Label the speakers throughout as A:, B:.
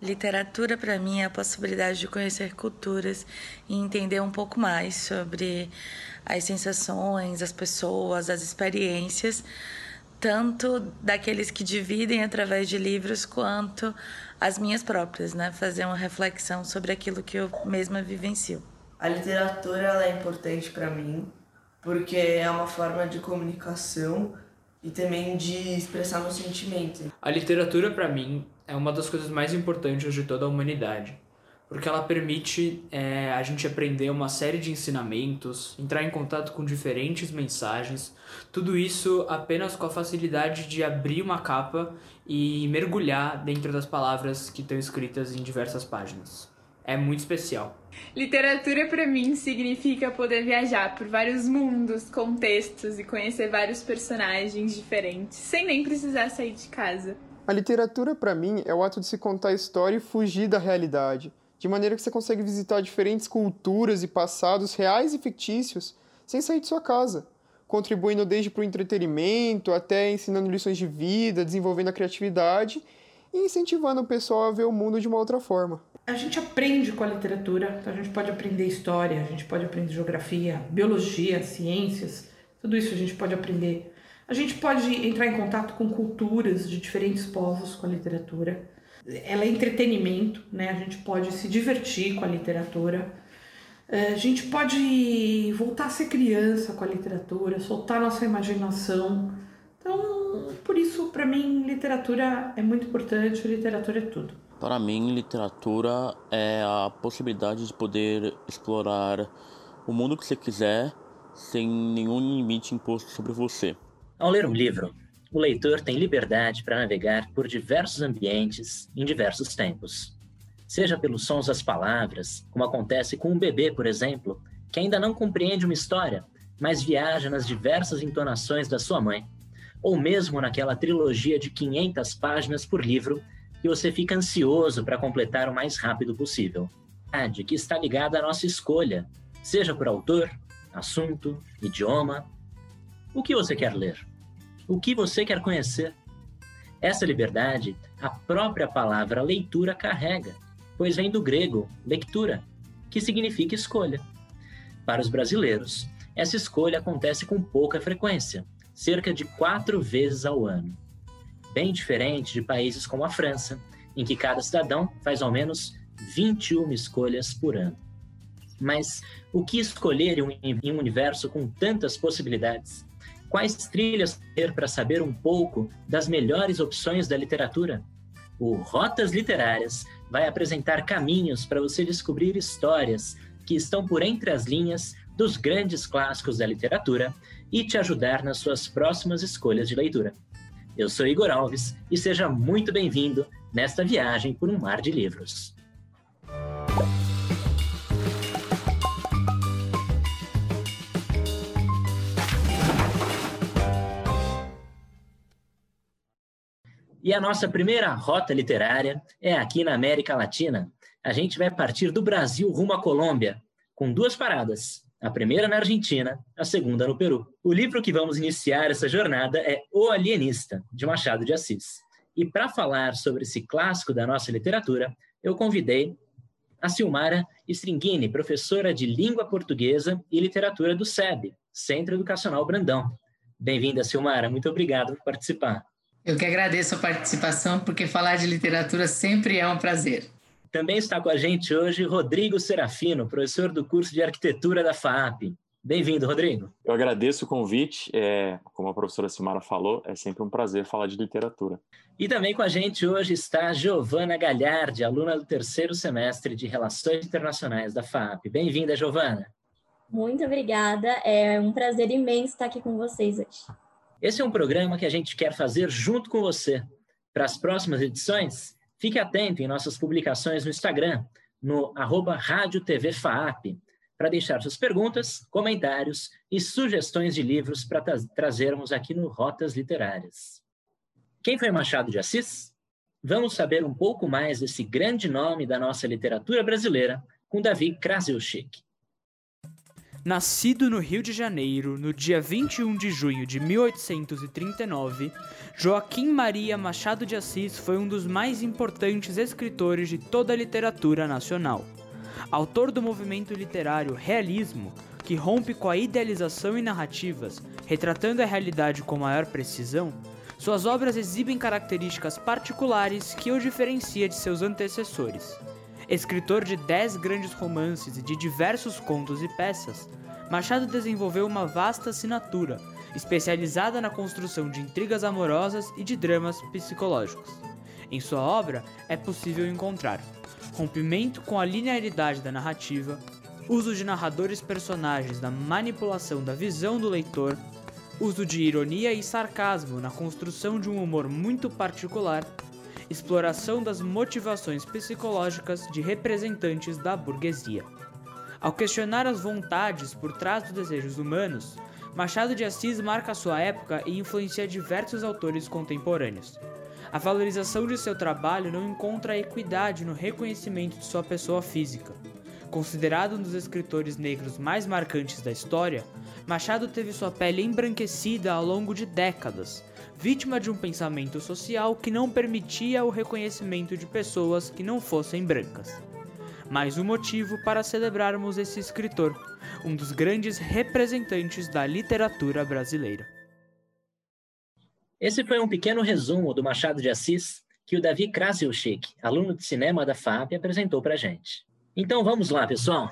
A: Literatura para mim é a possibilidade de conhecer culturas e entender um pouco mais sobre as sensações, as pessoas, as experiências, tanto daqueles que dividem através de livros quanto as minhas próprias, né? Fazer uma reflexão sobre aquilo que eu mesma vivencio.
B: A literatura é importante para mim porque é uma forma de comunicação e também de expressar meus sentimentos.
C: A literatura para mim é uma das coisas mais importantes de toda a humanidade porque ela permite é, a gente aprender uma série de ensinamentos, entrar em contato com diferentes mensagens, tudo isso apenas com a facilidade de abrir uma capa e mergulhar dentro das palavras que estão escritas em diversas páginas. É muito especial.
D: Literatura para mim significa poder viajar por vários mundos, contextos e conhecer vários personagens diferentes, sem nem precisar sair de casa.
E: A literatura para mim é o ato de se contar a história e fugir da realidade de maneira que você consegue visitar diferentes culturas e passados reais e fictícios sem sair de sua casa, contribuindo desde para o entretenimento até ensinando lições de vida, desenvolvendo a criatividade e incentivando o pessoal a ver o mundo de uma outra forma.
F: A gente aprende com a literatura, a gente pode aprender história, a gente pode aprender geografia, biologia, ciências, tudo isso a gente pode aprender. A gente pode entrar em contato com culturas de diferentes povos com a literatura ela é entretenimento, né? A gente pode se divertir com a literatura. É, a gente pode voltar a ser criança com a literatura, soltar nossa imaginação. Então, por isso, para mim, literatura é muito importante, literatura é tudo.
G: Para mim, literatura é a possibilidade de poder explorar o mundo que você quiser sem nenhum limite imposto sobre você.
H: Ao ler um livro, o leitor tem liberdade para navegar por diversos ambientes em diversos tempos. Seja pelos sons das palavras, como acontece com um bebê, por exemplo, que ainda não compreende uma história, mas viaja nas diversas entonações da sua mãe, ou mesmo naquela trilogia de 500 páginas por livro que você fica ansioso para completar o mais rápido possível. De que está ligada à nossa escolha, seja por autor, assunto, idioma. O que você quer ler? o que você quer conhecer. Essa liberdade, a própria palavra leitura carrega, pois vem do grego lectura, que significa escolha. Para os brasileiros, essa escolha acontece com pouca frequência, cerca de quatro vezes ao ano. Bem diferente de países como a França, em que cada cidadão faz ao menos 21 escolhas por ano. Mas o que escolher em um universo com tantas possibilidades? Quais trilhas ter para saber um pouco das melhores opções da literatura? O Rotas Literárias vai apresentar caminhos para você descobrir histórias que estão por entre as linhas dos grandes clássicos da literatura e te ajudar nas suas próximas escolhas de leitura. Eu sou Igor Alves e seja muito bem-vindo nesta viagem por um mar de livros. E a nossa primeira rota literária é aqui na América Latina. A gente vai partir do Brasil rumo à Colômbia, com duas paradas. A primeira na Argentina, a segunda no Peru. O livro que vamos iniciar essa jornada é O Alienista, de Machado de Assis. E para falar sobre esse clássico da nossa literatura, eu convidei a Silmara Stringini, professora de Língua Portuguesa e Literatura do SEB, Centro Educacional Brandão. Bem-vinda, Silmara. Muito obrigado por participar.
I: Eu que agradeço a participação, porque falar de literatura sempre é um prazer.
H: Também está com a gente hoje Rodrigo Serafino, professor do curso de arquitetura da FAAP. Bem-vindo, Rodrigo.
J: Eu agradeço o convite. É, como a professora Simara falou, é sempre um prazer falar de literatura.
H: E também com a gente hoje está Giovana Galhardi, aluna do terceiro semestre de Relações Internacionais da FAAP. Bem-vinda, Giovana.
K: Muito obrigada. É um prazer imenso estar aqui com vocês hoje.
H: Esse é um programa que a gente quer fazer junto com você. Para as próximas edições, fique atento em nossas publicações no Instagram, no arroba Rádio TV FAAP, para deixar suas perguntas, comentários e sugestões de livros para tra trazermos aqui no Rotas Literárias. Quem foi Machado de Assis? Vamos saber um pouco mais desse grande nome da nossa literatura brasileira com Davi Krasilchik.
C: Nascido no Rio de Janeiro no dia 21 de junho de 1839, Joaquim Maria Machado de Assis foi um dos mais importantes escritores de toda a literatura nacional. Autor do movimento literário realismo, que rompe com a idealização e narrativas, retratando a realidade com maior precisão, suas obras exibem características particulares que o diferencia de seus antecessores. Escritor de dez grandes romances e de diversos contos e peças, Machado desenvolveu uma vasta assinatura, especializada na construção de intrigas amorosas e de dramas psicológicos. Em sua obra é possível encontrar rompimento com a linearidade da narrativa, uso de narradores personagens na manipulação da visão do leitor, uso de ironia e sarcasmo na construção de um humor muito particular, exploração das motivações psicológicas de representantes da burguesia. Ao questionar as vontades por trás dos desejos humanos, Machado de Assis marca sua época e influencia diversos autores contemporâneos. A valorização de seu trabalho não encontra equidade no reconhecimento de sua pessoa física. Considerado um dos escritores negros mais marcantes da história, Machado teve sua pele embranquecida ao longo de décadas, vítima de um pensamento social que não permitia o reconhecimento de pessoas que não fossem brancas mais um motivo para celebrarmos esse escritor, um dos grandes representantes da literatura brasileira.
H: Esse foi um pequeno resumo do Machado de Assis que o Davi Krasilchik, aluno de cinema da FAP, apresentou para a gente. Então vamos lá, pessoal.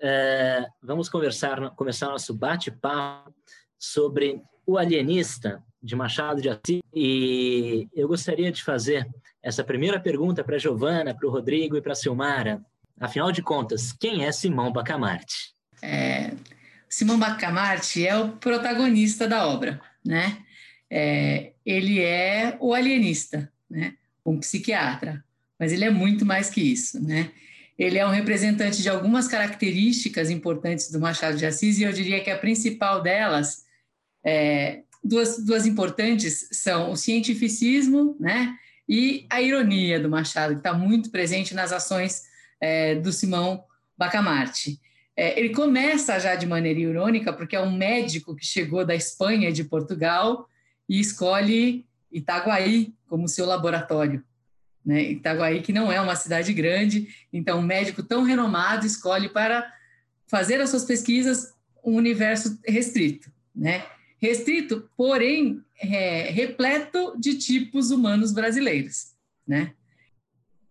H: É, vamos conversar, começar nosso bate-papo sobre o alienista de Machado de Assis. E eu gostaria de fazer essa primeira pergunta para Giovana, para o Rodrigo e para a Silmara. Afinal de contas, quem é Simão Bacamarte?
I: É, Simão Bacamarte é o protagonista da obra, né? É, ele é o alienista, né? Um psiquiatra, mas ele é muito mais que isso, né? Ele é um representante de algumas características importantes do Machado de Assis e eu diria que a principal delas, é, duas, duas importantes, são o cientificismo, né? E a ironia do Machado, que está muito presente nas ações é, do Simão Bacamarte. É, ele começa já de maneira irônica, porque é um médico que chegou da Espanha de Portugal e escolhe Itaguaí como seu laboratório. Né? Itaguaí, que não é uma cidade grande, então um médico tão renomado escolhe para fazer as suas pesquisas um universo restrito. Né? Restrito, porém, é, repleto de tipos humanos brasileiros. Né?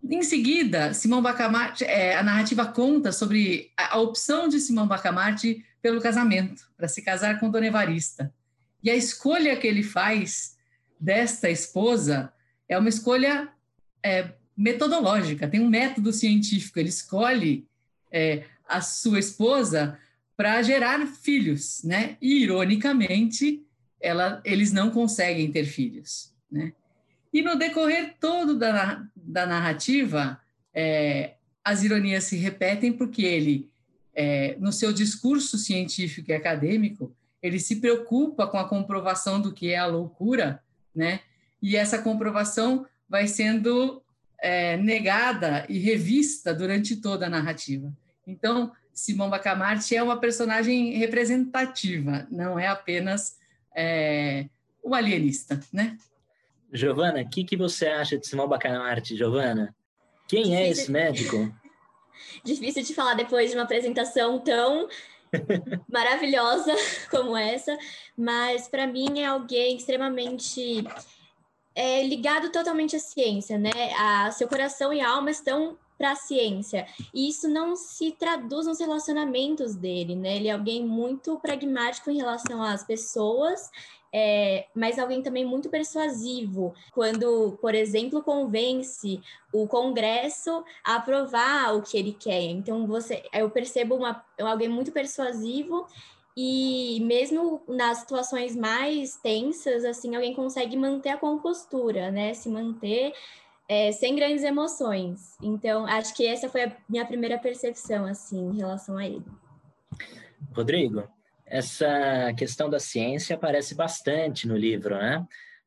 I: Em seguida, Simão Bacamarte, é, a narrativa conta sobre a, a, opção de Simão Bacamarte pelo casamento, para se casar com Dona Evarista. E a escolha que ele faz desta esposa é uma escolha é, metodológica, tem um método científico. Ele escolhe é, a sua esposa para gerar filhos, né? E, ironicamente, ela, eles não conseguem ter filhos, né? E no decorrer todo da, da narrativa, é, as ironias se repetem porque ele, é, no seu discurso científico e acadêmico, ele se preocupa com a comprovação do que é a loucura, né? E essa comprovação vai sendo é, negada e revista durante toda a narrativa. Então, Simão Bacamarte é uma personagem representativa, não é apenas é, o alienista, né?
H: Giovana, o que, que você acha de Simão Bacamarte, Giovana? Quem é esse médico?
K: Difícil de falar depois de uma apresentação tão maravilhosa como essa, mas para mim é alguém extremamente é, ligado totalmente à ciência, né? A, seu coração e alma estão para a ciência. E isso não se traduz nos relacionamentos dele, né? Ele é alguém muito pragmático em relação às pessoas é, mas alguém também muito persuasivo, quando, por exemplo, convence o Congresso a aprovar o que ele quer. Então, você, eu percebo uma, alguém muito persuasivo e mesmo nas situações mais tensas, assim, alguém consegue manter a compostura, né? Se manter é, sem grandes emoções. Então, acho que essa foi a minha primeira percepção, assim, em relação a ele.
H: Rodrigo, essa questão da ciência aparece bastante no livro, né?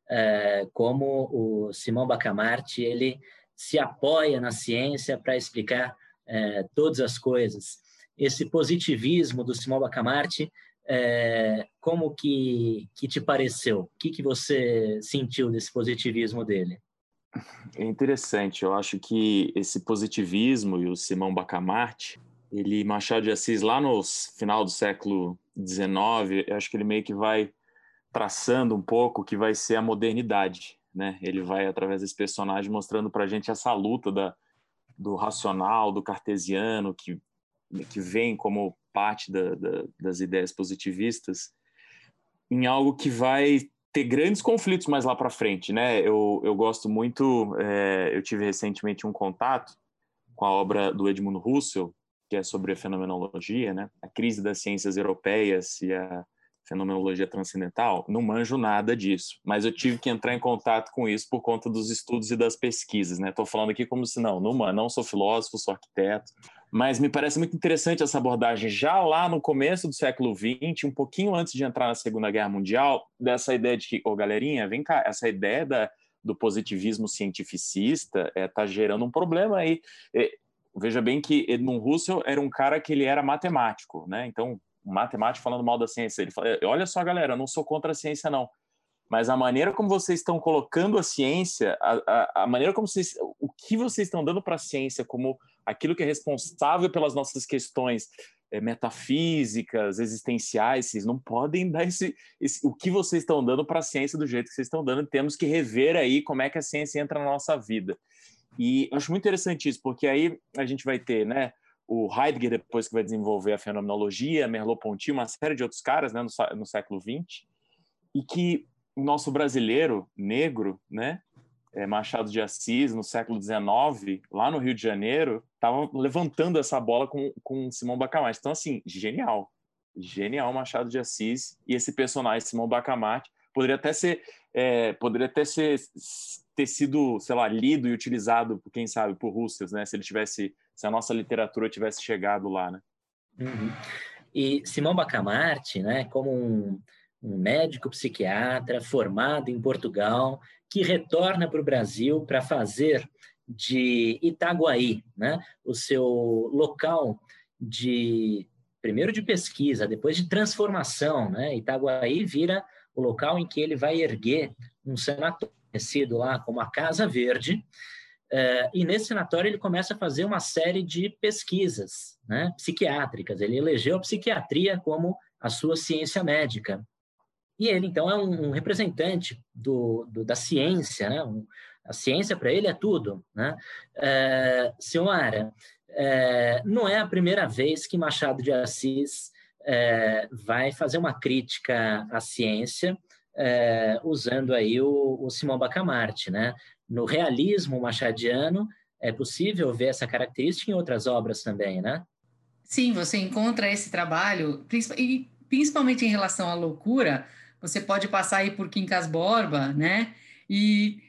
H: É, como o Simão Bacamarte ele se apoia na ciência para explicar é, todas as coisas. Esse positivismo do Simão Bacamarte, é, como que, que te pareceu? O que, que você sentiu desse positivismo dele?
J: É interessante, eu acho que esse positivismo e o Simão Bacamarte, ele, Machado de Assis, lá no final do século XIX, eu acho que ele meio que vai traçando um pouco o que vai ser a modernidade, né? Ele vai, através desse personagem, mostrando para a gente essa luta da, do racional, do cartesiano, que, que vem como parte da, da, das ideias positivistas, em algo que vai ter grandes conflitos mais lá para frente, né? Eu, eu gosto muito, é, eu tive recentemente um contato com a obra do Edmundo Russell, que é sobre a fenomenologia, né? A crise das ciências europeias e a fenomenologia transcendental, não manjo nada disso, mas eu tive que entrar em contato com isso por conta dos estudos e das pesquisas, né? Estou falando aqui como se não, não, não sou filósofo, sou arquiteto, mas me parece muito interessante essa abordagem já lá no começo do século XX, um pouquinho antes de entrar na Segunda Guerra Mundial, dessa ideia de que, ô galerinha, vem cá, essa ideia da, do positivismo cientificista está é, tá gerando um problema aí. É, veja bem que Edmund Russell era um cara que ele era matemático, né? Então matemático falando mal da ciência. Ele fala: olha só, galera, eu não sou contra a ciência, não. Mas a maneira como vocês estão colocando a ciência, a, a, a maneira como vocês. O que vocês estão dando para a ciência como aquilo que é responsável pelas nossas questões é, metafísicas, existenciais, vocês não podem dar esse, esse o que vocês estão dando para a ciência do jeito que vocês estão dando. Temos que rever aí como é que a ciência entra na nossa vida. E acho muito interessante isso, porque aí a gente vai ter, né? o Heidegger depois que vai desenvolver a fenomenologia, Merleau-Ponty, uma série de outros caras né, no, no século XX, e que o nosso brasileiro negro, né, Machado de Assis, no século XIX, lá no Rio de Janeiro, estava levantando essa bola com, com Simão Bacamarte. Então, assim, genial. Genial Machado de Assis e esse personagem, Simão Bacamarte, poderia até ser, é, poderia até ser, ter sido, sei lá, lido e utilizado, quem sabe, por Russell, né? Se ele tivesse, se a nossa literatura tivesse chegado lá, né?
H: Uhum. E Simão Bacamarte, né, como um, um médico psiquiatra formado em Portugal, que retorna para o Brasil para fazer de Itaguaí, né, o seu local de primeiro de pesquisa, depois de transformação, né? Itaguaí vira o local em que ele vai erguer um sanatório conhecido lá como a Casa Verde, Uh, e nesse sanatório ele começa a fazer uma série de pesquisas né, psiquiátricas. Ele elegeu a psiquiatria como a sua ciência médica. E ele, então, é um, um representante do, do, da ciência. Né? Um, a ciência, para ele, é tudo. Né? Uh, senhora, uh, não é a primeira vez que Machado de Assis vai fazer uma crítica à ciência é, usando aí o, o Simão Bacamarte, né? No realismo machadiano, é possível ver essa característica em outras obras também, né?
I: Sim, você encontra esse trabalho, principalmente em relação à loucura, você pode passar aí por Quincas Borba, né? E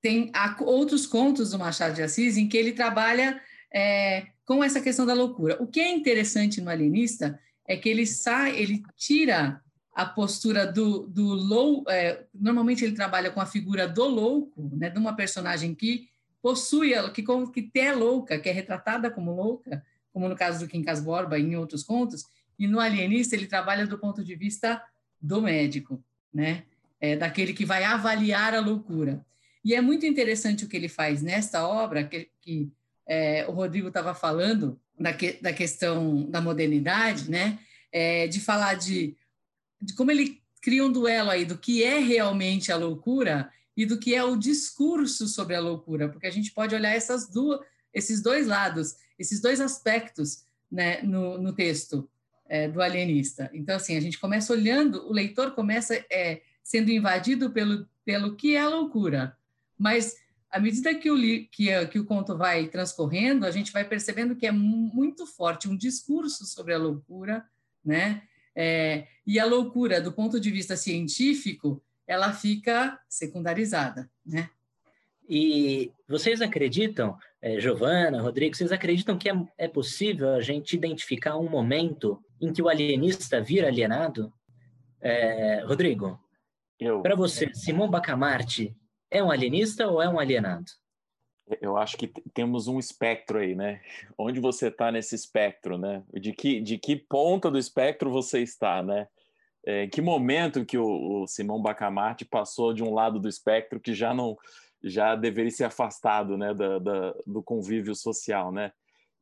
I: tem outros contos do Machado de Assis em que ele trabalha é, com essa questão da loucura. O que é interessante no Alienista é que ele sai, ele tira a postura do, do low, é, normalmente ele trabalha com a figura do louco, né, de uma personagem que possui, que, que é louca, que é retratada como louca, como no caso do Quincas Borba em outros contos, e no Alienista ele trabalha do ponto de vista do médico, né, é, daquele que vai avaliar a loucura. E é muito interessante o que ele faz nesta obra, que, que é, o Rodrigo estava falando, da, que, da questão da modernidade, né, é, de falar de de como ele cria um duelo aí do que é realmente a loucura e do que é o discurso sobre a loucura, porque a gente pode olhar essas duas, esses dois lados, esses dois aspectos né, no, no texto é, do alienista. Então, assim, a gente começa olhando, o leitor começa é, sendo invadido pelo, pelo que é a loucura, mas à medida que o, que, que o conto vai transcorrendo, a gente vai percebendo que é muito forte um discurso sobre a loucura, né? É, e a loucura, do ponto de vista científico, ela fica secundarizada, né?
H: E vocês acreditam, é, Giovana, Rodrigo, vocês acreditam que é, é possível a gente identificar um momento em que o alienista vira alienado? É, Rodrigo, para você, Simão Bacamarte é um alienista ou é um alienado?
J: Eu acho que temos um espectro aí, né? Onde você está nesse espectro, né? De que, de que ponta do espectro você está, né? É, que momento que o, o Simão Bacamarte passou de um lado do espectro que já não já deveria ser afastado, né, da, da, do convívio social, né?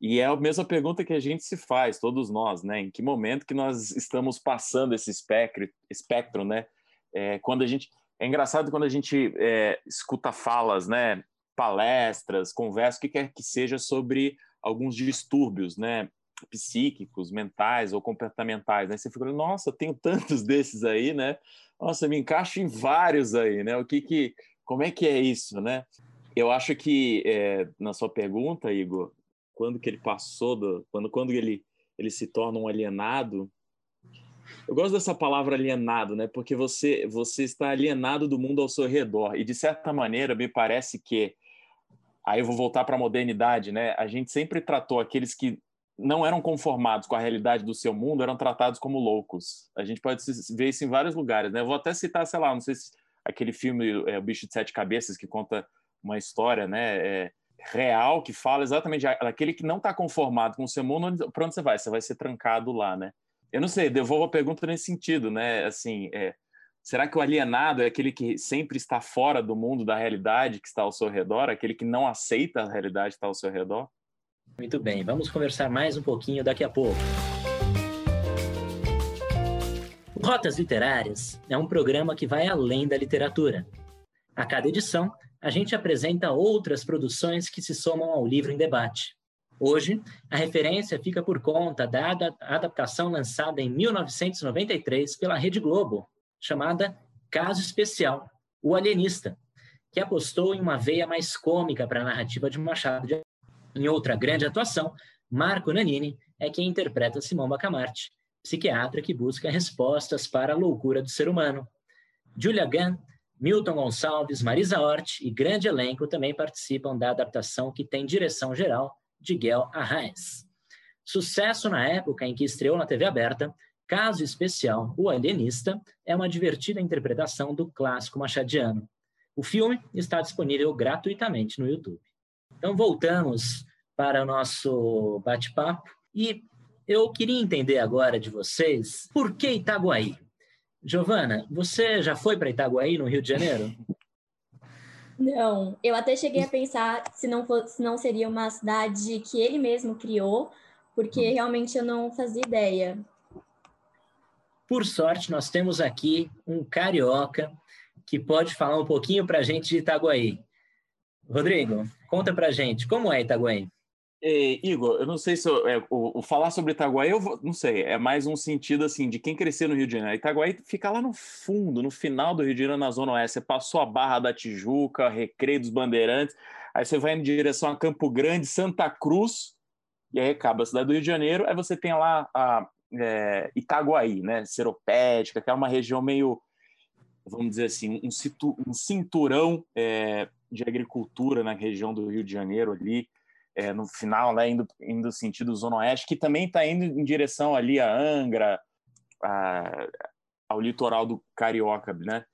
J: E é a mesma pergunta que a gente se faz, todos nós, né? Em que momento que nós estamos passando esse espectro, espectro né? É, quando a gente é engraçado quando a gente é, escuta falas, né? Palestras, conversas, o que quer que seja sobre alguns distúrbios, né? Psíquicos, mentais ou comportamentais, né? Você fica, nossa, tenho tantos desses aí, né? Nossa, me encaixo em vários aí, né? O que que, como é que é isso, né? Eu acho que é, na sua pergunta, Igor, quando que ele passou do, quando quando ele ele se torna um alienado. Eu gosto dessa palavra alienado, né? Porque você você está alienado do mundo ao seu redor e de certa maneira me parece que aí eu vou voltar para a modernidade, né? A gente sempre tratou aqueles que não eram conformados com a realidade do seu mundo, eram tratados como loucos. A gente pode ver isso em vários lugares, né? Eu vou até citar, sei lá, não sei se aquele filme é, O Bicho de Sete Cabeças que conta uma história, né? É, real que fala exatamente aquele que não está conformado com o seu mundo, para onde você vai? Você vai ser trancado lá, né? Eu não sei, devolvo a pergunta nesse sentido, né? Assim, é, será que o alienado é aquele que sempre está fora do mundo da realidade que está ao seu redor, aquele que não aceita a realidade que está ao seu redor?
H: Muito bem, vamos conversar mais um pouquinho daqui a pouco. Rotas Literárias é um programa que vai além da literatura. A cada edição, a gente apresenta outras produções que se somam ao livro em debate. Hoje, a referência fica por conta da adaptação lançada em 1993 pela Rede Globo, chamada Caso Especial, O Alienista, que apostou em uma veia mais cômica para a narrativa de Machado de Em outra grande atuação, Marco Nanini é quem interpreta Simão Bacamarte, psiquiatra que busca respostas para a loucura do ser humano. Julia Gunn Milton Gonçalves, Marisa Hort e grande elenco também participam da adaptação que tem direção geral de Guel Arraes. Sucesso na época em que estreou na TV aberta, Caso Especial, O Alienista, é uma divertida interpretação do clássico machadiano. O filme está disponível gratuitamente no YouTube. Então voltamos para o nosso bate-papo e eu queria entender agora de vocês por que Itaguaí? Giovana, você já foi para Itaguaí, no Rio de Janeiro?
K: Não, eu até cheguei a pensar se não, fosse, se não seria uma cidade que ele mesmo criou, porque hum. realmente eu não fazia ideia.
H: Por sorte, nós temos aqui um carioca que pode falar um pouquinho para a gente de Itaguaí. Rodrigo, conta para a gente, como é Itaguaí?
J: É, Igor, eu não sei se eu, é, o, o, falar sobre Itaguaí, eu vou, não sei, é mais um sentido assim de quem cresceu no Rio de Janeiro. Itaguaí fica lá no fundo, no final do Rio de Janeiro, na Zona Oeste. Você passou a Barra da Tijuca, Recreio dos Bandeirantes, aí você vai em direção a Campo Grande, Santa Cruz, e aí acaba a cidade do Rio de Janeiro. Aí você tem lá a é, Itaguaí, né? Seropédica, que é uma região meio, vamos dizer assim, um, um cinturão é, de agricultura na região do Rio de Janeiro ali é, no final, né, indo, indo sentido Zona Oeste, que também está indo em direção ali a Angra, a, ao litoral do Carioca, né?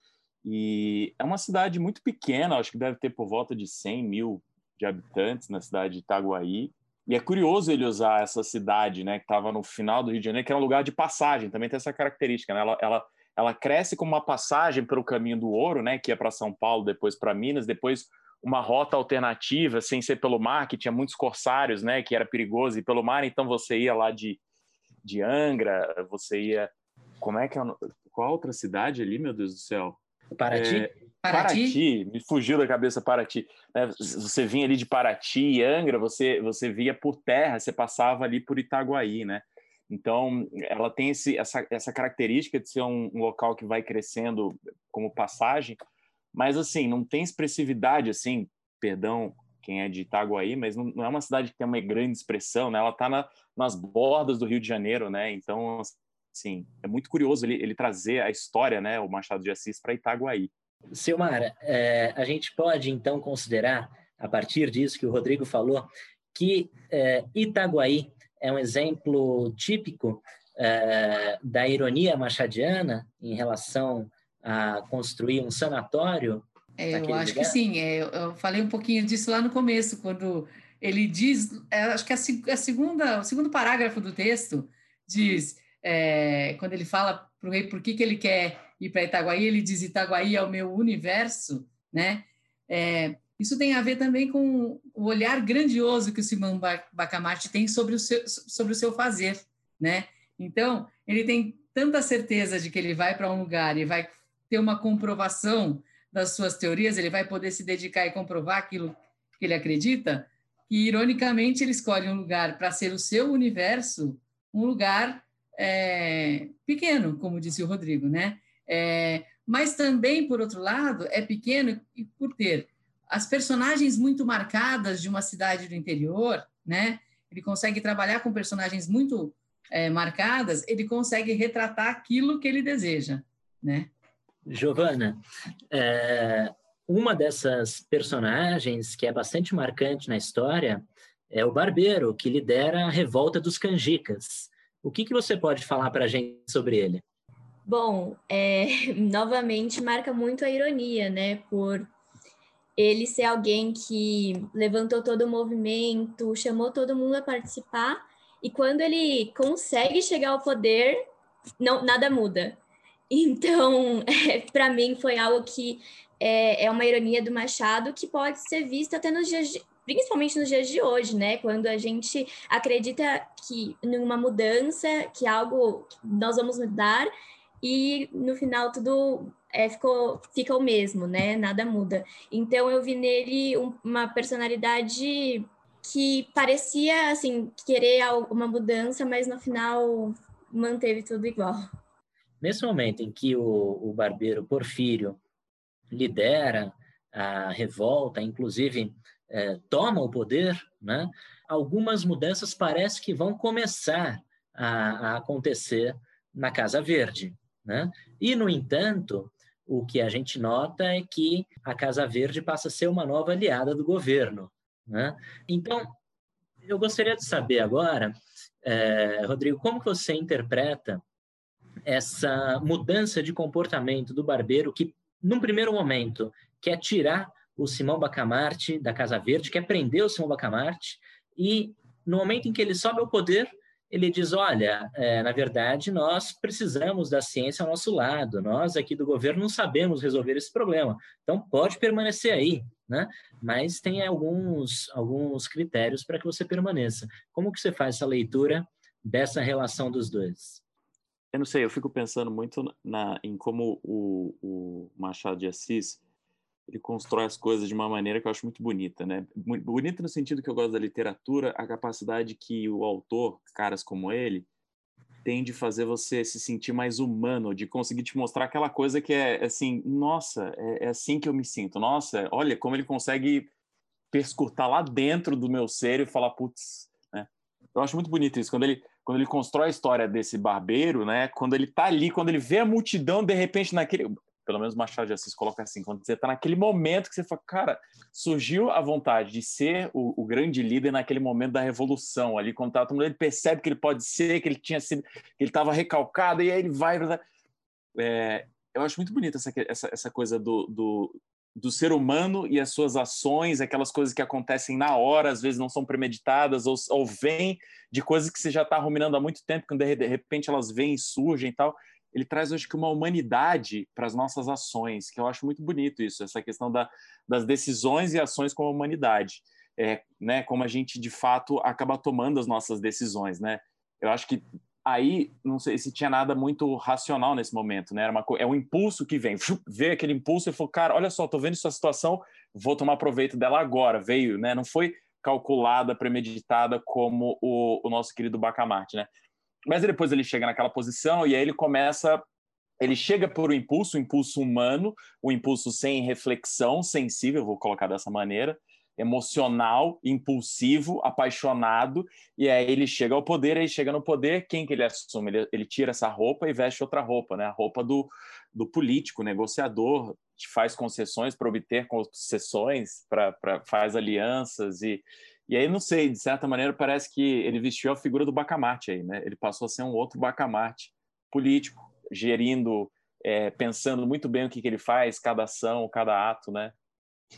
J: E é uma cidade muito pequena, acho que deve ter por volta de 100 mil de habitantes na cidade de Itaguaí. E é curioso ele usar essa cidade, né, que estava no final do Rio de Janeiro, que é um lugar de passagem, também tem essa característica, né? Ela, ela, ela cresce como uma passagem pelo caminho do ouro, né, que ia para São Paulo, depois para Minas, depois uma rota alternativa, sem ser pelo mar, que tinha muitos corsários, né, que era perigoso ir pelo mar, então você ia lá de, de Angra, você ia... Como é que é? Qual outra cidade ali, meu Deus do céu?
H: Paraty?
J: É, Paraty? Paraty, me fugiu da cabeça Paraty. É, você vinha ali de Paraty e Angra, você, você via por terra, você passava ali por Itaguaí, né? Então, ela tem esse, essa, essa característica de ser um, um local que vai crescendo como passagem, mas, assim, não tem expressividade, assim, perdão quem é de Itaguaí, mas não, não é uma cidade que tem uma grande expressão, né? Ela está na, nas bordas do Rio de Janeiro, né? Então, assim, é muito curioso ele, ele trazer a história, né? O Machado de Assis para Itaguaí.
H: Silmara, é, a gente pode, então, considerar, a partir disso que o Rodrigo falou, que é, Itaguaí é um exemplo típico é, da ironia machadiana em relação a construir um sanatório?
I: É, eu acho lugar? que sim. É, eu falei um pouquinho disso lá no começo, quando ele diz, é, acho que a, a, segunda, o segundo parágrafo do texto diz, é, quando ele fala para o rei por que, que ele quer ir para Itaguaí, ele diz Itaguaí é o meu universo, né? É, isso tem a ver também com o olhar grandioso que o Simão Bacamarte tem sobre o seu, sobre o seu fazer, né? Então, ele tem tanta certeza de que ele vai para um lugar e vai ter uma comprovação das suas teorias, ele vai poder se dedicar e comprovar aquilo que ele acredita, que, ironicamente, ele escolhe um lugar para ser o seu universo, um lugar é, pequeno, como disse o Rodrigo, né? É, mas também, por outro lado, é pequeno por ter as personagens muito marcadas de uma cidade do interior, né? Ele consegue trabalhar com personagens muito é, marcadas, ele consegue retratar aquilo que ele deseja, né?
H: Giovana, é, uma dessas personagens que é bastante marcante na história é o barbeiro, que lidera a revolta dos canjicas. O que, que você pode falar para a gente sobre ele?
K: Bom, é, novamente marca muito a ironia, né? Por ele ser alguém que levantou todo o movimento, chamou todo mundo a participar, e quando ele consegue chegar ao poder, não nada muda. Então, é, para mim foi algo que é, é, uma ironia do Machado que pode ser vista até nos dias de, principalmente nos dias de hoje, né? Quando a gente acredita que numa mudança, que algo nós vamos mudar e no final tudo é, ficou, fica o mesmo, né? Nada muda. Então eu vi nele um, uma personalidade que parecia assim querer uma mudança, mas no final manteve tudo igual.
H: Nesse momento em que o, o barbeiro Porfírio lidera a revolta, inclusive é, toma o poder, né? algumas mudanças parece que vão começar a, a acontecer na Casa Verde. Né? E, no entanto, o que a gente nota é que a Casa Verde passa a ser uma nova aliada do governo. Né? Então, eu gostaria de saber agora, é, Rodrigo, como você interpreta essa mudança de comportamento do barbeiro que, num primeiro momento, quer tirar o Simão Bacamarte da Casa Verde, quer prender o Simão Bacamarte, e no momento em que ele sobe ao poder, ele diz: olha, é, na verdade, nós precisamos da ciência ao nosso lado, nós aqui do governo não sabemos resolver esse problema, então pode permanecer aí, né? Mas tem alguns, alguns critérios para que você permaneça. Como que você faz essa leitura dessa relação dos dois?
J: Eu não sei, eu fico pensando muito na, em como o, o Machado de Assis ele constrói as coisas de uma maneira que eu acho muito bonita, né? Bonita no sentido que eu gosto da literatura, a capacidade que o autor, caras como ele, tem de fazer você se sentir mais humano, de conseguir te mostrar aquela coisa que é assim, nossa, é, é assim que eu me sinto. Nossa, olha como ele consegue perscrutar lá dentro do meu ser e falar, putz, né? Eu acho muito bonito isso, quando ele quando ele constrói a história desse barbeiro, né? Quando ele tá ali, quando ele vê a multidão, de repente, naquele pelo menos Machado de Assis coloca assim, quando você está naquele momento que você fala, cara, surgiu a vontade de ser o, o grande líder naquele momento da revolução ali, quando tá, todo mundo, ele percebe que ele pode ser, que ele tinha sido, que ele estava recalcado, e aí ele vai... É, eu acho muito bonita essa, essa, essa coisa do, do, do ser humano e as suas ações, aquelas coisas que acontecem na hora, às vezes não são premeditadas, ou, ou vêm de coisas que você já está ruminando há muito tempo, quando de repente elas vêm e surgem e tal ele traz, acho que, uma humanidade para as nossas ações, que eu acho muito bonito isso, essa questão da, das decisões e ações como humanidade, é, né, como a gente, de fato, acaba tomando as nossas decisões, né? Eu acho que aí, não sei se tinha nada muito racional nesse momento, né? Era uma, é um impulso que vem, vê aquele impulso e falou, cara, olha só, tô vendo essa situação, vou tomar proveito dela agora, veio, né? Não foi calculada, premeditada como o, o nosso querido Bacamarte, né? Mas depois ele chega naquela posição e aí ele começa ele chega por um impulso, um impulso humano, um impulso sem reflexão, sensível, vou colocar dessa maneira, emocional, impulsivo, apaixonado, e aí ele chega ao poder, aí chega no poder, quem que ele assume? Ele, ele tira essa roupa e veste outra roupa, né? A roupa do, do político, negociador, que faz concessões para obter concessões, pra, pra, faz alianças e, e aí, não sei, de certa maneira, parece que ele vestiu a figura do Bacamarte aí, né? Ele passou a ser um outro Bacamarte político, gerindo é, pensando muito bem o que, que ele faz, cada ação, cada ato, né?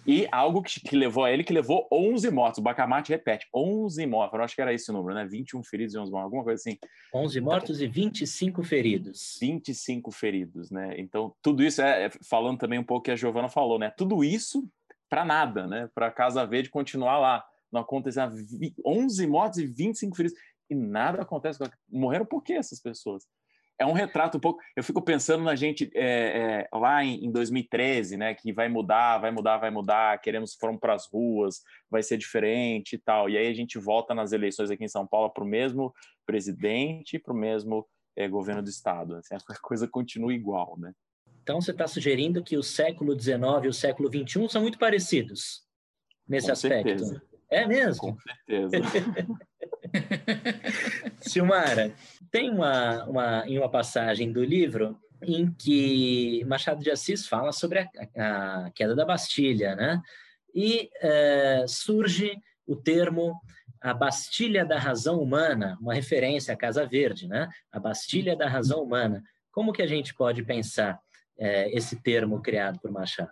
J: E algo que, que, levou a ele, que levou 11 mortos. O Bacamarte repete, 11 mortos. Eu acho que era esse o número, né? 21 feridos e 11 mortos, alguma coisa assim.
H: 11 mortos e 25 feridos.
J: 25 feridos, né? Então, tudo isso, é, é falando também um pouco que a Giovana falou, né? Tudo isso para nada, né? Para a Casa Verde continuar lá. Não aconteceu 11 mortos e 25 feridos. E nada acontece. Morreram por quê essas pessoas? É um retrato um pouco. Eu fico pensando na gente é, é, lá em, em, 2013, né? Que vai mudar, vai mudar, vai mudar. Queremos foram para as ruas, vai ser diferente e tal. E aí a gente volta nas eleições aqui em São Paulo para o mesmo presidente, para o mesmo é, governo do estado. Assim, a coisa continua igual, né?
H: Então você está sugerindo que o século XIX e o século XXI são muito parecidos nesse
J: Com
H: aspecto?
J: Certeza.
H: É mesmo?
J: Com certeza.
H: Silmara, tem uma, uma, em uma passagem do livro em que Machado de Assis fala sobre a, a queda da Bastilha, né? E é, surge o termo a Bastilha da Razão Humana, uma referência à Casa Verde, né? A Bastilha da Razão Humana. Como que a gente pode pensar é, esse termo criado por Machado?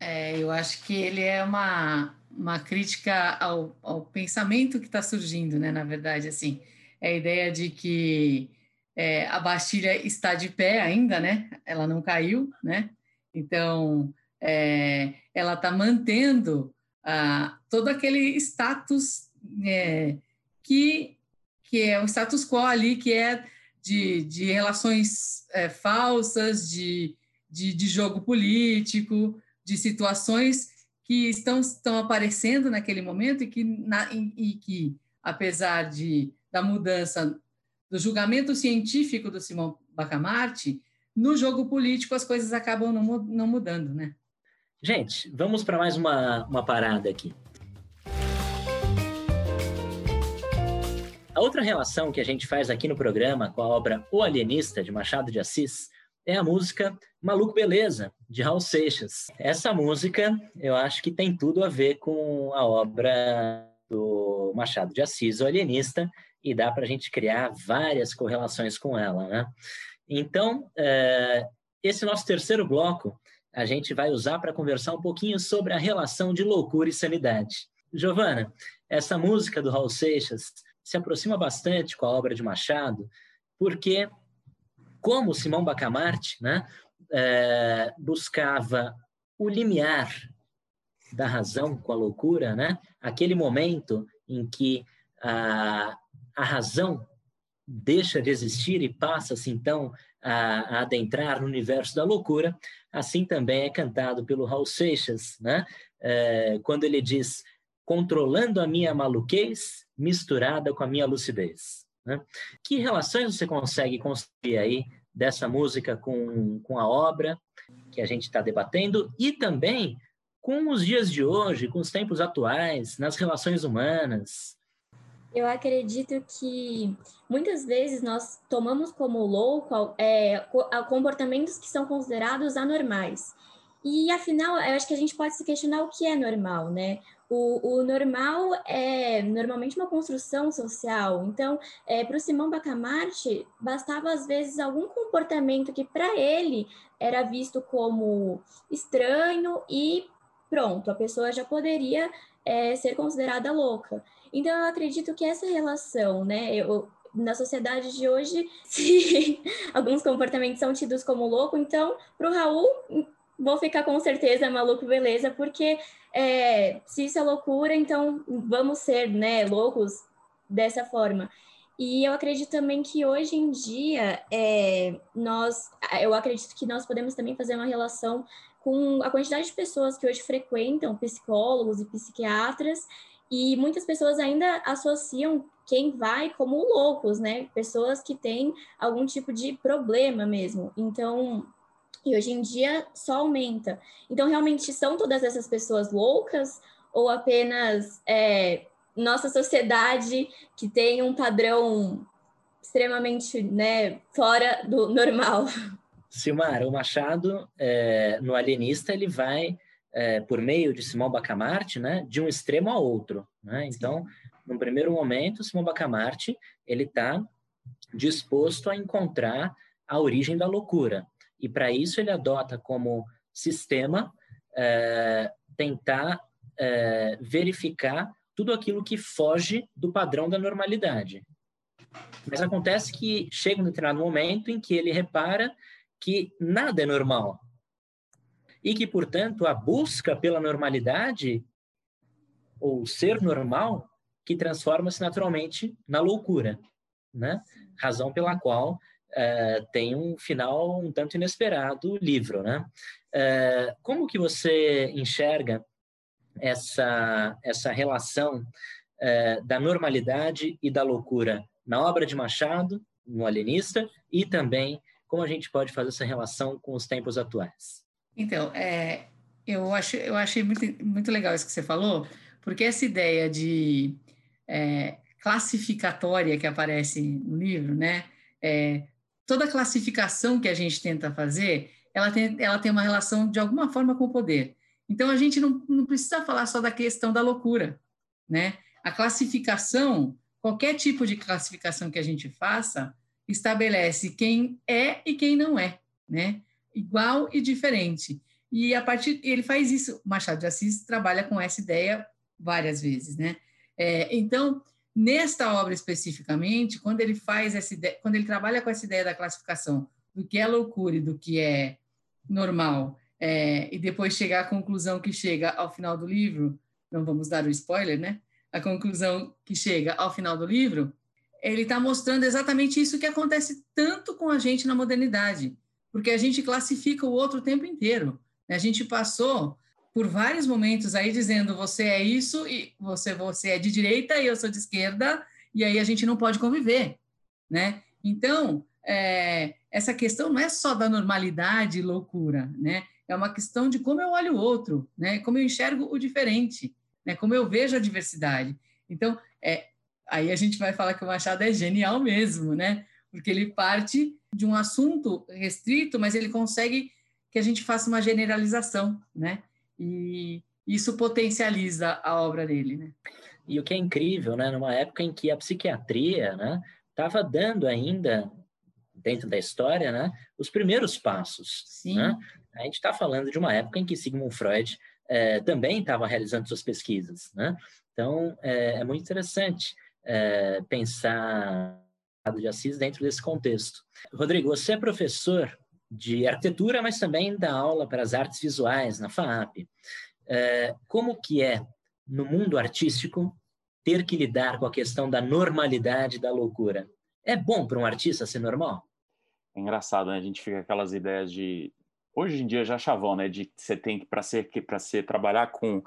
I: É, eu acho que ele é uma, uma crítica ao, ao pensamento que está surgindo, né? Na verdade, assim, é a ideia de que é, a Bastilha está de pé ainda, né? Ela não caiu, né? Então, é, ela está mantendo ah, todo aquele status é, que, que é o status quo ali, que é de, de relações é, falsas, de, de, de jogo político, de situações que estão, estão aparecendo naquele momento e que, na, e, e que apesar de, da mudança do julgamento científico do Simão Bacamarte, no jogo político as coisas acabam não, não mudando, né?
H: Gente, vamos para mais uma, uma parada aqui. A outra relação que a gente faz aqui no programa com a obra O Alienista, de Machado de Assis, é a música Maluco Beleza, de Raul Seixas. Essa música, eu acho que tem tudo a ver com a obra do Machado de Assis, O Alienista, e dá para a gente criar várias correlações com ela, né? Então, é, esse nosso terceiro bloco a gente vai usar para conversar um pouquinho sobre a relação de loucura e sanidade. Giovana, essa música do Raul Seixas se aproxima bastante com a obra de Machado, porque, como Simão Bacamarte, né, é, buscava o limiar da razão com a loucura, né? aquele momento em que a, a razão deixa de existir e passa-se então a, a, adentrar no universo da loucura, assim também é cantado pelo Raul Seixas, né? É, quando ele diz controlando a minha maluquez misturada com a minha lucidez. Né? Que relações você consegue construir aí dessa música com, com a obra que a gente está debatendo e também com os dias de hoje, com os tempos atuais, nas relações humanas,
K: eu acredito que muitas vezes nós tomamos como louco é, comportamentos que são considerados anormais. E afinal, eu acho que a gente pode se questionar o que é normal, né? O, o normal é normalmente uma construção social. Então, é, para o Simão Bacamarte, bastava às vezes algum comportamento que para ele era visto como estranho e pronto, a pessoa já poderia é, ser considerada louca. Então, eu acredito que essa relação, né, eu, na sociedade de hoje, se alguns comportamentos são tidos como louco, então, para o Raul, vou ficar com certeza maluco, beleza, porque é, se isso é loucura, então vamos ser, né, loucos dessa forma. E eu acredito também que hoje em dia é, nós, eu acredito que nós podemos também fazer uma relação com a quantidade de pessoas que hoje frequentam psicólogos e psiquiatras e muitas pessoas ainda associam quem vai como loucos, né? Pessoas que têm algum tipo de problema mesmo. Então, e hoje em dia só aumenta. Então, realmente são todas essas pessoas loucas ou apenas é, nossa sociedade que tem um padrão extremamente né, fora do normal?
H: Silmar, o Machado, é, no Alienista, ele vai é, por meio de Simão Bacamarte, né, de um extremo a outro. Né? Então, no primeiro momento, Simão Bacamarte ele está disposto a encontrar a origem da loucura. E para isso ele adota como sistema é, tentar é, verificar tudo aquilo que foge do padrão da normalidade. Mas acontece que chega um determinado momento em que ele repara que nada é normal. E que, portanto, a busca pela normalidade, ou ser normal, que transforma-se naturalmente na loucura, né? Razão pela qual é, tem um final um tanto inesperado o livro, né? É, como que você enxerga essa, essa relação é, da normalidade e da loucura na obra de Machado, no Alienista, e também como a gente pode fazer essa relação com os tempos atuais.
I: Então, é, eu, acho, eu achei muito, muito legal isso que você falou, porque essa ideia de é, classificatória que aparece no livro, né? É, toda classificação que a gente tenta fazer, ela tem, ela tem uma relação de alguma forma com o poder. Então a gente não, não precisa falar só da questão da loucura, né? A classificação qualquer tipo de classificação que a gente faça estabelece quem é e quem não é, né? Igual e diferente. E a partir ele faz isso. Machado de Assis trabalha com essa ideia várias vezes, né? É, então nesta obra especificamente, quando ele faz essa ideia, quando ele trabalha com essa ideia da classificação do que é loucura e do que é normal, é, e depois chegar à conclusão que chega ao final do livro, não vamos dar o spoiler, né? a conclusão que chega ao final do livro, ele está mostrando exatamente isso que acontece tanto com a gente na modernidade, porque a gente classifica o outro o tempo inteiro. A gente passou por vários momentos aí dizendo você é isso e você você é de direita e eu sou de esquerda e aí a gente não pode conviver, né? Então é, essa questão não é só da normalidade e loucura, né? É uma questão de como eu olho o outro, né? Como eu enxergo o diferente né? Como eu vejo a diversidade. Então, é, aí a gente vai falar que o Machado é genial mesmo, né? Porque ele parte de um assunto restrito, mas ele consegue que a gente faça uma generalização, né? E isso potencializa a obra dele, né?
H: E o que é incrível, né? Numa época em que a psiquiatria, né, estava dando ainda dentro da história, né, os primeiros passos. Sim. Né? A gente está falando de uma época em que Sigmund Freud é, também estava realizando suas pesquisas. Né? Então, é, é muito interessante é, pensar de Assis dentro desse contexto. Rodrigo, você é professor de arquitetura, mas também dá aula para as artes visuais na FAAP. É, como que é, no mundo artístico, ter que lidar com a questão da normalidade da loucura? É bom para um artista ser normal?
J: É engraçado, né? A gente fica com aquelas ideias de hoje em dia já chavão, né? De você tem que para ser para ser trabalhar com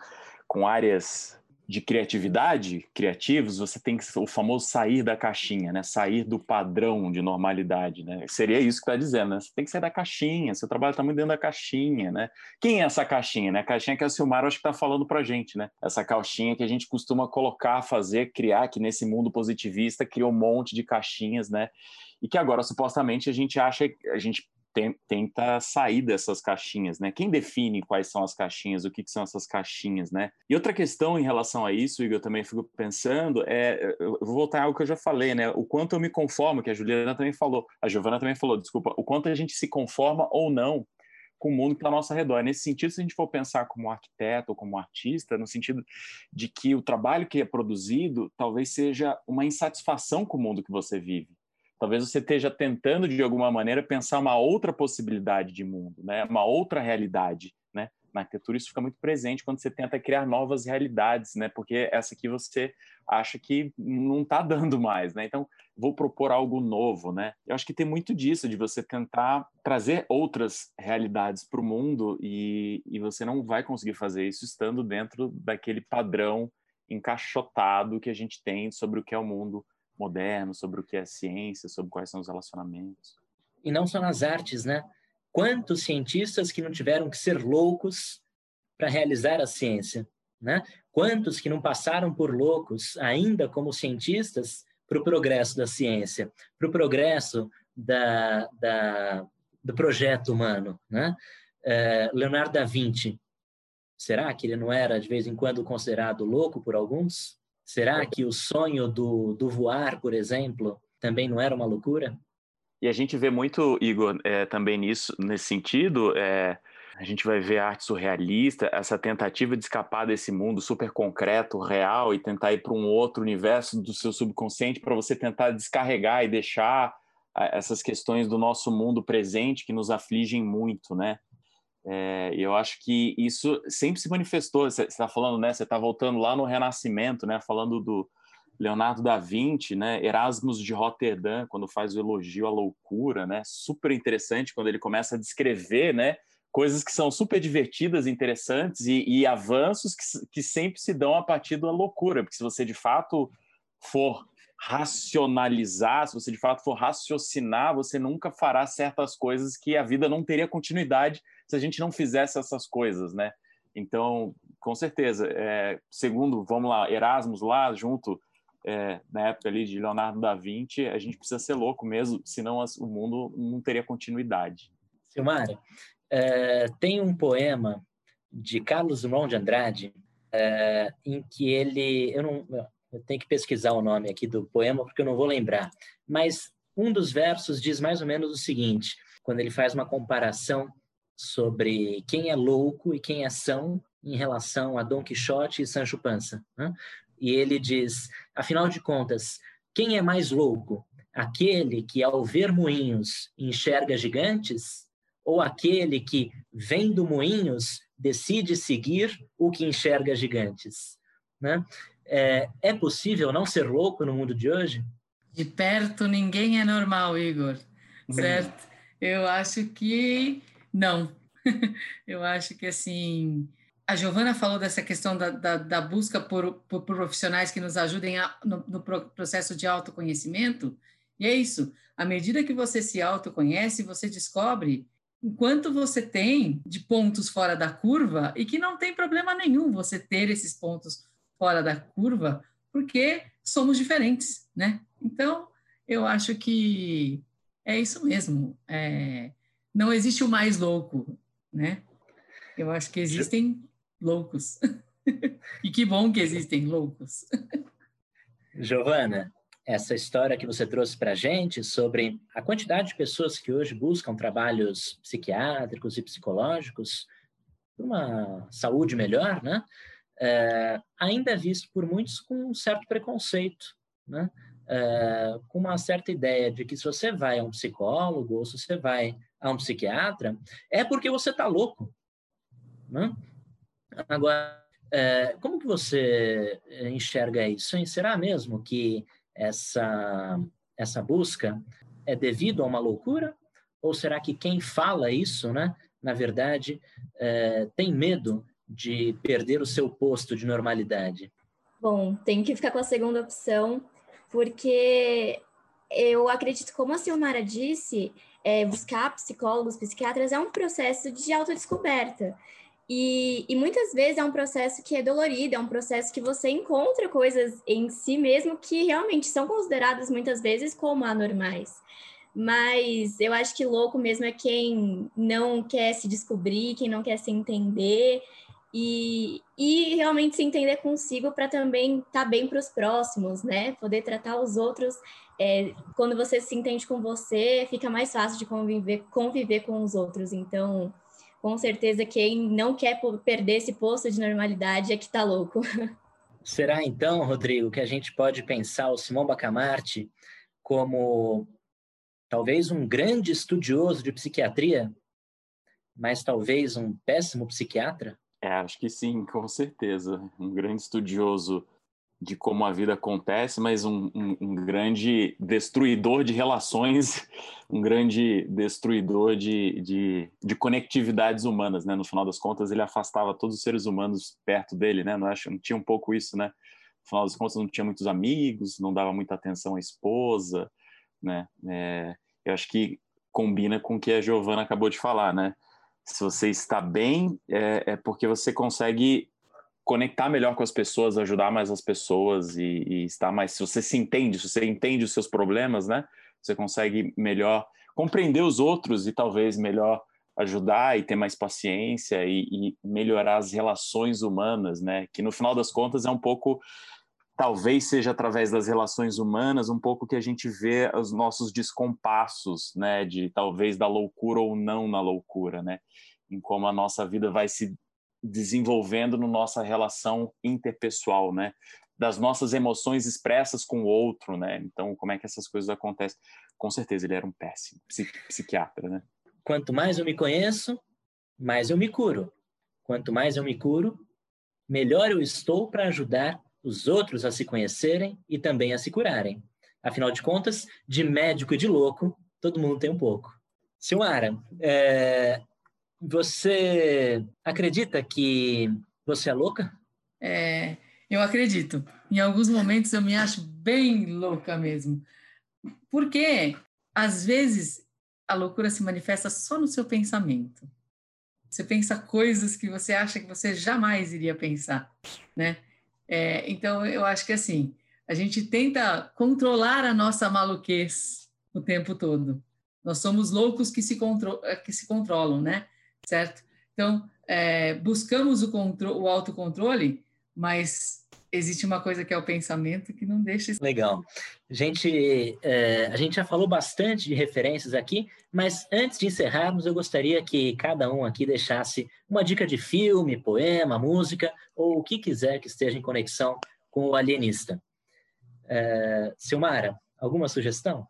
J: com áreas de criatividade, criativos, você tem que o famoso sair da caixinha, né? Sair do padrão de normalidade, né? Seria isso que está dizendo, né? Você tem que sair da caixinha, seu trabalho está muito dentro da caixinha, né? Quem é essa caixinha, né? A caixinha que a Silmar acho que está falando para gente, né? Essa caixinha que a gente costuma colocar, fazer, criar, que nesse mundo positivista criou um monte de caixinhas, né? E que agora supostamente a gente acha, a gente tenta sair dessas caixinhas, né? Quem define quais são as caixinhas, o que, que, são essas caixinhas, né? E outra questão em relação a isso, Igor, eu também fico pensando, é, eu vou voltar ao que eu já falei, né? O quanto eu me conformo, que a Juliana também falou, a Giovana também falou, desculpa, o quanto a gente se conforma ou não com o mundo que está ao nosso redor. Nesse sentido, se a gente for pensar como arquiteto ou como artista, no sentido de que o trabalho que é produzido talvez seja uma insatisfação com o mundo que você vive. Talvez você esteja tentando, de alguma maneira, pensar uma outra possibilidade de mundo, né? uma outra realidade. Né? Na arquitetura isso fica muito presente quando você tenta criar novas realidades, né? porque essa aqui você acha que não está dando mais. Né? Então, vou propor algo novo. Né? Eu acho que tem muito disso, de você tentar trazer outras realidades para o mundo e, e você não vai conseguir fazer isso estando dentro daquele padrão encaixotado que a gente tem sobre o que é o mundo moderno, sobre o que é ciência, sobre quais são os relacionamentos.
H: E não só nas artes, né? Quantos cientistas que não tiveram que ser loucos para realizar a ciência, né? Quantos que não passaram por loucos ainda como cientistas para o progresso da ciência, para o progresso da, da, do projeto humano, né? É, Leonardo da Vinci, será que ele não era de vez em quando considerado louco por alguns? Será que o sonho do, do voar, por exemplo, também não era uma loucura?
J: E a gente vê muito, Igor, é, também nisso, nesse sentido, é, a gente vai ver arte surrealista, essa tentativa de escapar desse mundo super concreto, real, e tentar ir para um outro universo do seu subconsciente para você tentar descarregar e deixar essas questões do nosso mundo presente que nos afligem muito, né? É, eu acho que isso sempre se manifestou. Você está falando, né? Você está voltando lá no Renascimento, né? Falando do Leonardo da Vinci, né? Erasmus de Roterdã, quando faz o elogio à loucura, né? Super interessante quando ele começa a descrever, né? Coisas que são super divertidas, interessantes e, e avanços que, que sempre se dão a partir da loucura, porque se você de fato for racionalizar, se você de fato for raciocinar, você nunca fará certas coisas que a vida não teria continuidade se a gente não fizesse essas coisas, né? Então, com certeza, é, segundo, vamos lá, Erasmus lá junto, é, na época ali de Leonardo da Vinci, a gente precisa ser louco mesmo, senão as, o mundo não teria continuidade.
H: Silmara, é, tem um poema de Carlos Drummond de Andrade é, em que ele, eu não, eu tenho que pesquisar o nome aqui do poema porque eu não vou lembrar, mas um dos versos diz mais ou menos o seguinte, quando ele faz uma comparação sobre quem é louco e quem é são em relação a Dom Quixote e Sancho Panza. Né? E ele diz: afinal de contas, quem é mais louco? Aquele que, ao ver moinhos, enxerga gigantes? Ou aquele que, vendo moinhos, decide seguir o que enxerga gigantes? Né? É, é possível não ser louco no mundo de hoje?
I: De perto ninguém é normal, Igor. Certo? Eu acho que não. Eu acho que assim. A Giovana falou dessa questão da, da, da busca por, por, profissionais que nos ajudem a, no, no processo de autoconhecimento. E é isso. À medida que você se autoconhece, você descobre o quanto você tem de pontos fora da curva e que não tem problema nenhum você ter esses pontos fora da curva, porque somos diferentes, né? Então, eu acho que é isso mesmo. É, não existe o mais louco, né? Eu acho que existem loucos. e que bom que existem loucos.
H: Giovana, essa história que você trouxe para a gente sobre a quantidade de pessoas que hoje buscam trabalhos psiquiátricos e psicológicos para uma saúde melhor, né? É, ainda é visto por muitos com um certo preconceito, né? É, com uma certa ideia de que se você vai a um psicólogo ou se você vai a um psiquiatra, é porque você está louco. Né? Agora, é, como que você enxerga isso? Será mesmo que essa, essa busca é devido a uma loucura? Ou será que quem fala isso, né, na verdade, é, tem medo de perder o seu posto de normalidade?
K: Bom, tem que ficar com a segunda opção, porque eu acredito, como a Silmara disse, é, buscar psicólogos, psiquiatras é um processo de autodescoberta. E, e, muitas vezes é um processo que é dolorido, é um processo que você encontra coisas em si mesmo que realmente são consideradas muitas vezes como anormais. Mas eu acho que louco mesmo é quem não quer se descobrir, quem não quer se entender e, e realmente se entender consigo para também estar tá bem para os próximos, né? Poder tratar os outros é, quando você se entende com você, fica mais fácil de conviver, conviver com os outros. Então, com certeza, quem não quer perder esse posto de normalidade é que está louco.
H: Será então, Rodrigo, que a gente pode pensar o Simão Bacamarte como talvez um grande estudioso de psiquiatria, mas talvez um péssimo psiquiatra?
J: É, acho que sim, com certeza. Um grande estudioso de como a vida acontece, mas um, um, um, grande destruidor de relações, um grande destruidor de, de, de, conectividades humanas, né? No final das contas, ele afastava todos os seres humanos perto dele, né? Não, acho, não tinha um pouco isso, né? No final das contas, não tinha muitos amigos, não dava muita atenção à esposa, né? É, eu acho que combina com o que a Giovana acabou de falar, né? Se você está bem, é, é porque você consegue conectar melhor com as pessoas, ajudar mais as pessoas e, e, estar mais. Se você se entende, se você entende os seus problemas, né? Você consegue melhor compreender os outros e talvez melhor ajudar e ter mais paciência e, e melhorar as relações humanas, né? Que no final das contas é um pouco talvez seja através das relações humanas um pouco que a gente vê os nossos descompassos, né, de talvez da loucura ou não na loucura, né, em como a nossa vida vai se desenvolvendo no nossa relação interpessoal, né, das nossas emoções expressas com o outro, né, então como é que essas coisas acontecem? Com certeza ele era um péssimo psiquiatra, né.
H: Quanto mais eu me conheço, mais eu me curo. Quanto mais eu me curo, melhor eu estou para ajudar os outros a se conhecerem e também a se curarem. Afinal de contas, de médico e de louco, todo mundo tem um pouco. Silmara, é, você acredita que você é louca?
I: É, eu acredito. Em alguns momentos eu me acho bem louca mesmo. Porque, às vezes, a loucura se manifesta só no seu pensamento. Você pensa coisas que você acha que você jamais iria pensar, né? É, então, eu acho que assim, a gente tenta controlar a nossa maluquez o tempo todo. Nós somos loucos que se, contro que se controlam, né? Certo? Então, é, buscamos o, o autocontrole, mas existe uma coisa que é o pensamento que não deixa isso.
H: Legal. Gente, é, a gente já falou bastante de referências aqui, mas antes de encerrarmos, eu gostaria que cada um aqui deixasse uma dica de filme, poema, música, ou o que quiser que esteja em conexão com o alienista. É, Silmara, alguma sugestão?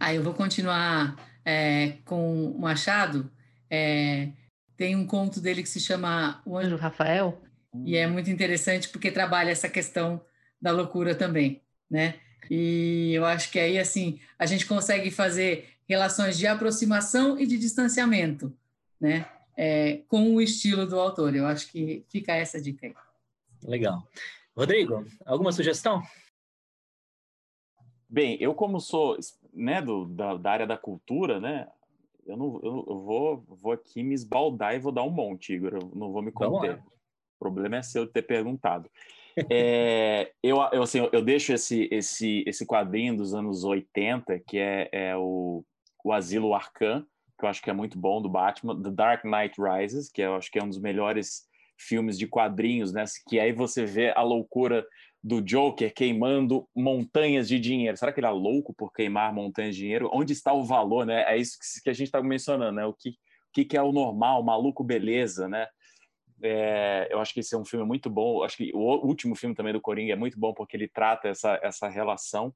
I: Ah, eu vou continuar é, com o Machado. É, tem um conto dele que se chama O Anjo Rafael, e é muito interessante porque trabalha essa questão da loucura também, né? E eu acho que aí, assim, a gente consegue fazer relações de aproximação e de distanciamento, né? É, com o estilo do autor. Eu acho que fica essa dica aí.
H: Legal. Rodrigo, alguma sugestão?
J: Bem, eu como sou né, do, da, da área da cultura, né, eu, não, eu, eu, vou, vou aqui me esbaldar e vou dar um monte, Igor, eu não vou me conter. O problema é seu de ter perguntado. É, eu, eu, assim, eu deixo esse, esse, esse quadrinho dos anos 80, que é, é o, o Asilo Arcan, que eu acho que é muito bom, do Batman, The Dark Knight Rises, que eu acho que é um dos melhores filmes de quadrinhos, né? Que aí você vê a loucura do Joker queimando montanhas de dinheiro. Será que ele é louco por queimar montanhas de dinheiro? Onde está o valor, né? É isso que a gente está mencionando, né? O que, o que é o normal, maluco beleza, né? É, eu acho que esse é um filme muito bom. Acho que o último filme também do Coringa é muito bom porque ele trata essa, essa relação.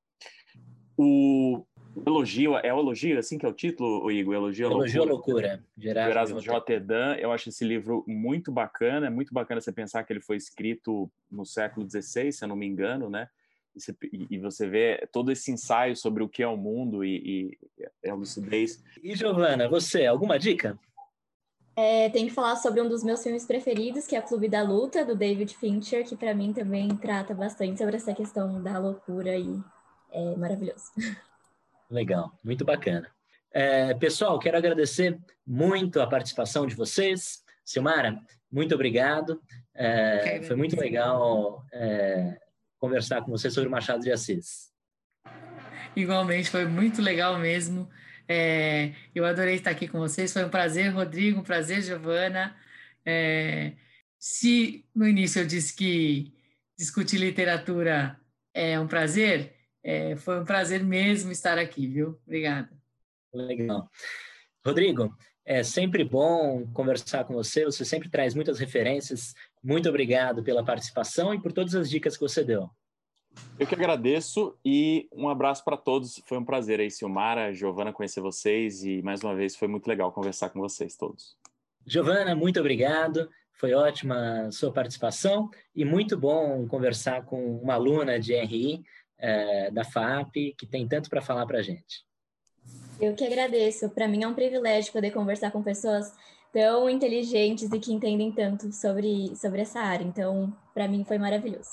J: O elogio é o elogio assim que é o título, o Igor. Elogio,
H: elogio loucura. loucura.
J: Gerasmo Rotterdam. Eu acho esse livro muito bacana. É muito bacana você pensar que ele foi escrito no século XVI, se eu não me engano, né? E você, e você vê todo esse ensaio sobre o que é o mundo e, e a lucidez.
H: E Giovana, você, alguma dica?
K: É, tem que falar sobre um dos meus filmes preferidos, que é Clube da Luta, do David Fincher, que para mim também trata bastante sobre essa questão da loucura e é maravilhoso.
H: Legal, muito bacana. É, pessoal, quero agradecer muito a participação de vocês. Silmara, muito obrigado. É, foi muito legal é, conversar com você sobre o Machado de Assis.
I: Igualmente, foi muito legal mesmo. É, eu adorei estar aqui com vocês. Foi um prazer, Rodrigo, um prazer, Giovana. É, se no início eu disse que discutir literatura é um prazer, é, foi um prazer mesmo estar aqui, viu? Obrigada.
H: Legal. Rodrigo, é sempre bom conversar com você. Você sempre traz muitas referências. Muito obrigado pela participação e por todas as dicas que você deu.
J: Eu que agradeço e um abraço para todos. Foi um prazer aí, Silmara, Giovana, conhecer vocês e mais uma vez foi muito legal conversar com vocês todos.
H: Giovana, muito obrigado. Foi ótima a sua participação e muito bom conversar com uma aluna de RI é, da FAP que tem tanto para falar para a gente.
K: Eu que agradeço. Para mim é um privilégio poder conversar com pessoas tão inteligentes e que entendem tanto sobre, sobre essa área. Então, para mim foi maravilhoso.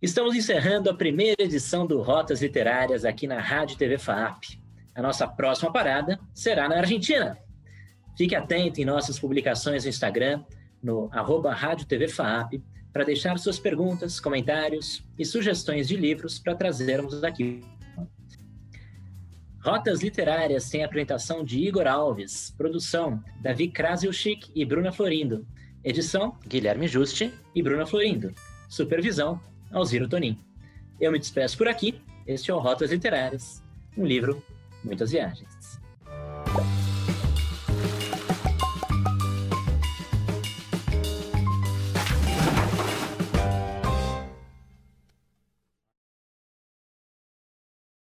H: Estamos encerrando a primeira edição do Rotas Literárias aqui na Rádio TV FAP. A nossa próxima parada será na Argentina. Fique atento em nossas publicações no Instagram, no arroba Rádio TV FAP, para deixar suas perguntas, comentários e sugestões de livros para trazermos aqui. Rotas Literárias tem apresentação de Igor Alves, produção Davi Krasilchik e Bruna Florindo, edição Guilherme Juste e Bruna Florindo, supervisão Alziro Tonin. Eu me despeço por aqui. Este é o Rotas Literárias, um livro, muitas viagens.